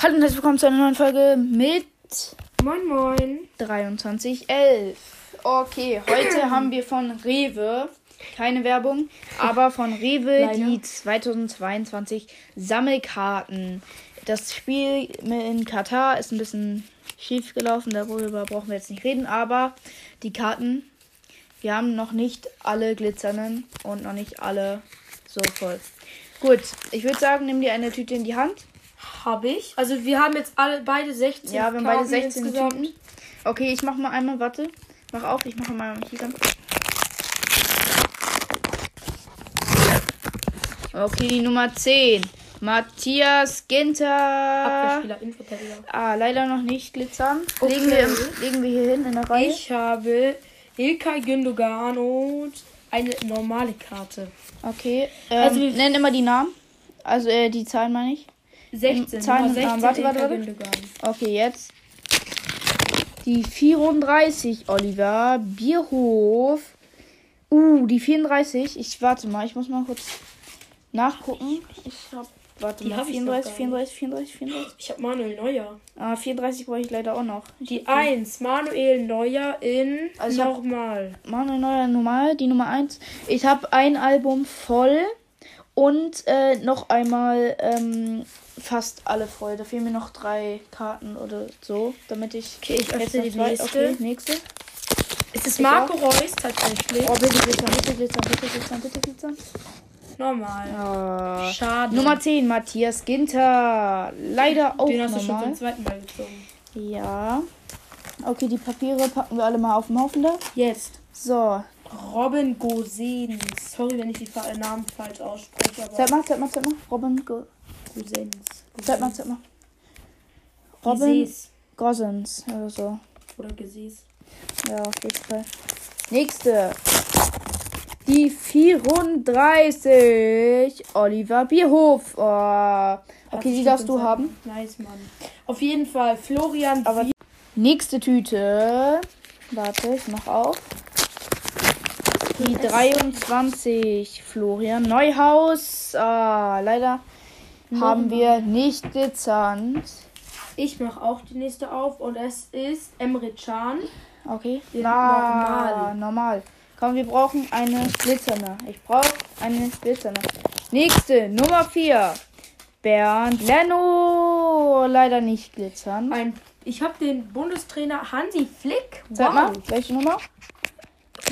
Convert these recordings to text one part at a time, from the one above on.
Hallo und herzlich willkommen zu einer neuen Folge mit Moin Moin. 2311. Okay, heute haben wir von Rewe, keine Werbung, aber von Rewe Leider. die 2022 Sammelkarten. Das Spiel in Katar ist ein bisschen schief gelaufen, darüber brauchen wir jetzt nicht reden, aber die Karten, wir haben noch nicht alle glitzernden und noch nicht alle so voll. Gut, ich würde sagen, nimm dir eine Tüte in die Hand. Habe ich. Also wir haben jetzt alle beide 16. Ja, wir haben beide Karten 16 insgesamt. Tüten. Okay, ich mach mal einmal, warte. Mach auf, ich mache mal hier dann. Okay, die Nummer 10. Matthias Ginter. Abwehrspieler, Innenverteidiger. Ah, leider noch nicht glitzern. Okay. Legen, wir, legen wir hier hin in der Reihe. Ich habe Ilkay Gündogan und eine normale Karte. Okay. Ähm, Also wir- nenn immer die Namen. Also äh, die Zahlen meine ich. 16. Zahlen Nummer und 16 Namen. Warte, warte, warte. Okay, jetzt. Die 34, Oliver. Bierhof. Uh, die 34. Ich warte mal, ich muss mal kurz nachgucken. Ich hab. Warte Die mal, hab ich doch 34, gar 34, 34, 34. Ich habe Manuel Neuer. Ah, 34 brauche ich leider auch noch. Die hab 1. Manuel Neuer in Also hab- normal. Manuel Neuer normal, die Nummer 1. Ich habe ein Album voll und äh, noch einmal ähm, fast alle voll. Da fehlen mir noch drei Karten oder so, damit ich. Okay, ich öffne die nächste. Okay, nächste. Es ist Marco Reus tatsächlich. Oh, bitte glitzern, bitte glitzern, bitte glitzern, bitte glitzern. Normal. Ah. Schade. Nummer 10, Matthias Ginter. Leider auch Den hast du schon zum zweiten Mal gezogen. Ja. Okay, die Papiere packen wir alle mal auf den Haufen da. Jetzt. So. Robin Gosens. Sorry, wenn ich die Namen falsch ausspreche, aber Zeig mal, zeig mal, zeig mal. Robin. Go Gosens. zeig mal, zeig mal. Robin. Gosens oder so. Oder Gesäß. Ja, auf jeden Fall. Nächste. Die 34. Oliver Bierhof. Oh. Okay, die darfst du haben. Nice, Mann. Auf jeden Fall Florian Aber Wie- nächste Tüte. Warte, ich mach auf. Die 23. Florian Neuhaus. Ah, leider haben wir nicht glitzernd. Ich mache auch die nächste auf und es ist Emre Can. Okay. Na, normal. normal. Komm, wir brauchen eine glitzernde. Ich brauche eine glitzernde. Nächste, Nummer 4. Bernd Leno. Leider nicht glitzern. Ein, ich habe den Bundestrainer Hansi Flick. Sag mal, welche Nummer?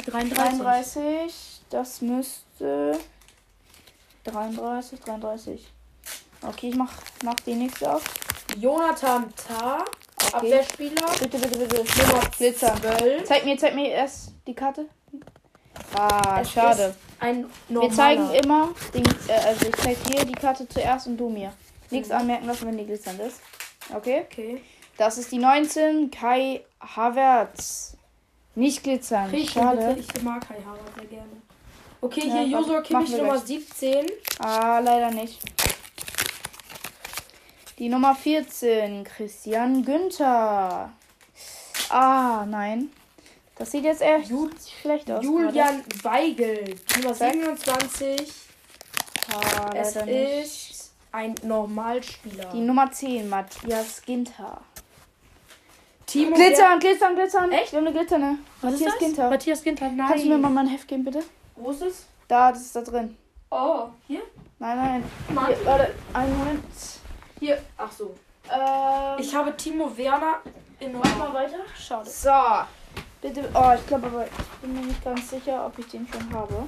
33. 33. Das müsste 33, 33. Okay, ich mach, mach die nächste auf. Jonathan Tah. Okay. Abwehrspieler. Bitte, bitte, bitte. Nummer Glitzern. 12. Zeig mir, zeig mir erst die Karte. Ah, Es schade. Ein Wir zeigen immer, den, äh, also ich zeig dir die Karte zuerst und du mir. Nichts anmerken lassen, wenn die glitzernd ist. Okay? Okay. Das ist die 19, Kai Havertz. Nicht glitzern. Ich Schade. bitte? Ich mag Kai Havertz sehr gerne. Okay, Ja, hier Josua Kimmich Nummer gleich. 17. Ah, leider nicht. Die Nummer 14, Christian Günther. Ah, nein. Das sieht jetzt eher Ju- schlecht aus. Julian Weigel. Nummer Zack. 27. gerade. Ah, Es leider nicht. ist ein Normalspieler. Die Nummer 10, Matthias Ginter. Timo Glitzern, glitzern, glitzern. Echt? Wir haben eine glitzernde. Was ist Matthias das? Ginter. Matthias Ginter, nein. Kannst du mir mal mein Heft geben, bitte? Wo ist es? Da, das ist da drin. Oh, hier? Nein, nein. Mann. Hier, warte, einen Moment. Hier. Ach so. Ähm, Ich habe Timo Werner in mach mal weiter. Schade. So. Bitte. Oh, ich glaube aber, ich bin mir nicht ganz sicher, ob ich den schon habe.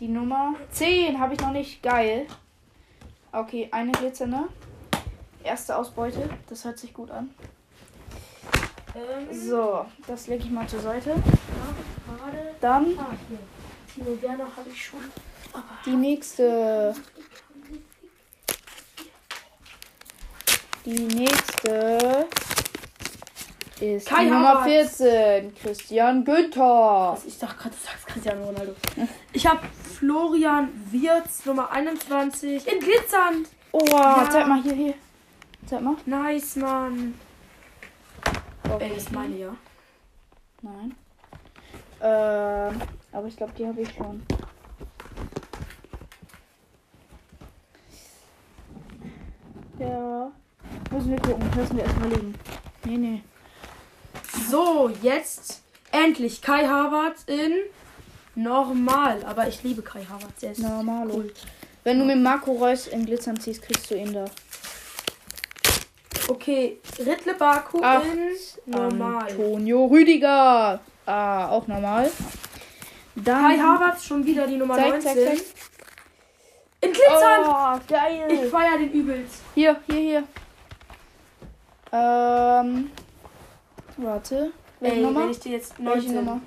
Die Nummer 10 habe ich noch nicht. Geil. Okay, eine glitzernde. Erste Ausbeute. Das hört sich gut an. Ähm, So, das lege ich mal zur Seite. Dann Ah, hier. Timo Werner habe ich schon. die nächste. Die nächste ist Kai die Nummer Havertz. 14. Christian Günther. Ich dachte gerade, du sagst Cristiano Ronaldo. Ich habe Florian Wirz, Nummer 21. In Glitzern. Oh, Ja. zeig mal hier, hier. Zeig mal. Nice, Mann. Okay. Ey, das ist meine, ja. Nein. Ähm, aber ich glaube, die habe ich schon. Ja. Müssen wir gucken. Müssen wir erstmal legen. Nee, nee. So, jetzt endlich Kai Havertz in normal. Aber ich liebe Kai Havertz. Der ist Normal. cool. Wenn du mit Marco Reus in Glitzern ziehst, kriegst du ihn da. Okay, Ritle Baku Acht. in normal. Antonio Rüdiger. Ah, auch normal. Dann. Kai Havertz schon wieder die Nummer Zeig, 19. zeig, zeig. In Glitzern! Oh, Ich geil. feier den übelst. Hier, hier, hier. Ähm. Warte. Welche Ey, Nummer? wenn ich dir jetzt Welche 19. Nummer?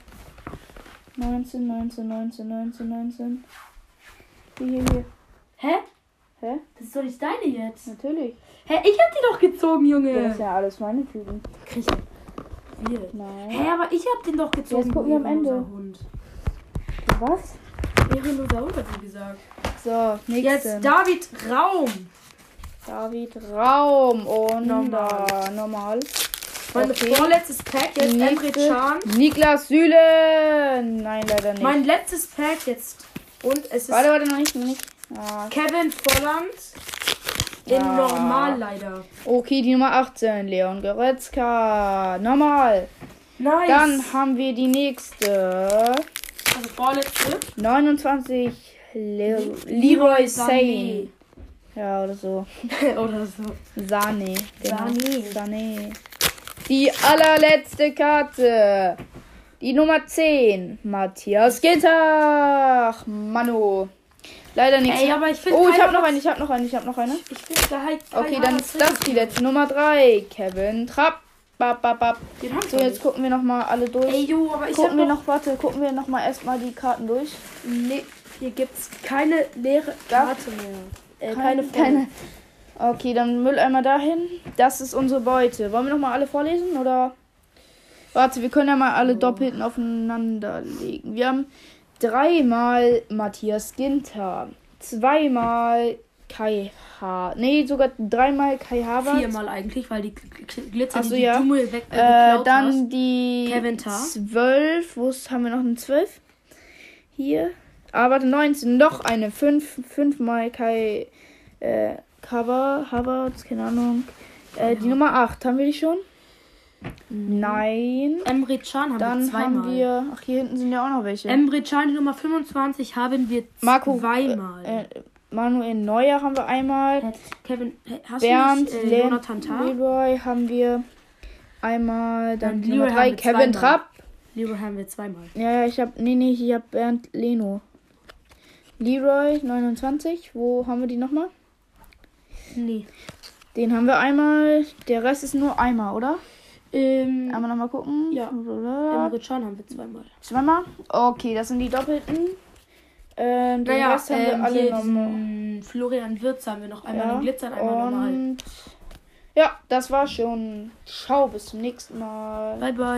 19, 19, 19, 19, 19. Hier, hier, hier. Hä? Hä? Das ist doch nicht deine jetzt. Natürlich. Hä, ich hab die doch gezogen, Junge. Ja, das ist ja alles meine Typen. Krieg ich. Wir. Nein. Hä, aber ich hab den doch gezogen. Jetzt gucken wir am Ende. Hund. Was? Ehrenloser Hund, hat sie gesagt. So, nächste. Jetzt David Raum. David Raum und Normal. da normal. Mein Okay. vorletztes Pack jetzt Emre Can. Niklas Süle. Nein, leider nicht. Mein letztes Pack jetzt. Und es ist warte, warte, noch nicht, noch nicht. Ah, Kevin Volland. In Ah. normal leider. okay, die Nummer 18. Leon Goretzka. Normal. Nice. Dann haben wir die nächste. also vorletzte. 29. Le Leroy Leroy Sane. Ja, oder so. Oder so. Sane. Genau. Sané. Die allerletzte Karte. Die Nummer 10. Matthias Gitter. Manu. Leider nichts. Ey, aber ich finde. Oh, ich habe noch eine, ich habe noch eine, ich habe noch eine. Ich finde da halt. Okay, dann ist das die letzte Nummer 3. Kevin Trapp. Bap, bap, bap. Ich So, jetzt nicht. gucken wir noch mal alle durch. Ey, jo, aber ich gucken wir noch. warte, gucken wir noch mal erstmal die Karten durch. Nee, hier gibt's keine leere. Karte mehr. Äh, keine, keine, keine. Okay, dann Mülleimer dahin. Das ist unsere Beute. Wollen wir noch mal alle vorlesen oder? Warte, wir können ja mal alle doppelten aufeinander legen. Wir haben dreimal Matthias Ginter, zweimal Kai Ha, nee, sogar dreimal Kai Havertz. Viermal eigentlich, weil die Gl- Gl- Glitzer, Ach so, die, ja. die du mir weg äh, dann hast. die Kevin. 12. Wo haben wir noch eine 12? Hier. Warte, 19. Noch eine. 5 fünf, mal Kai äh, Cover, Havertz, keine Ahnung. Äh, Die Nummer 8. Haben wir die schon? Nein. Emre Can haben Dann wir zweimal. haben wir. Ach, hier hinten sind ja auch noch welche. Emre Can, die Nummer 25, haben wir Marco. zweimal. Äh, äh, Manuel Neuer haben wir einmal. Äh, Kevin, hast Bernd du nicht, äh, Jonathan Tah? Leroy haben wir einmal. Dann Nummer Leroy 3. haben wir Kevin zweimal. Trapp. Leroy haben wir zweimal. Ja, ja, ich hab. Nee, nee, ich hab Bernd Leno. Leroy 29. Wo haben wir die nochmal? Nee. Den haben wir einmal. Der Rest ist nur einmal, oder? Ähm, Einmal nochmal gucken. Ja. Emre Can haben wir zweimal. Zweimal? Okay, das sind die doppelten. Ähm, den Naja, Rest haben wir ähm, alle hier nochmal. Florian Wirtz haben wir noch einmal Ja, in Glitzern, einmal normal. Und ja, das war schon. Ciao, bis zum nächsten Mal. Bye, bye.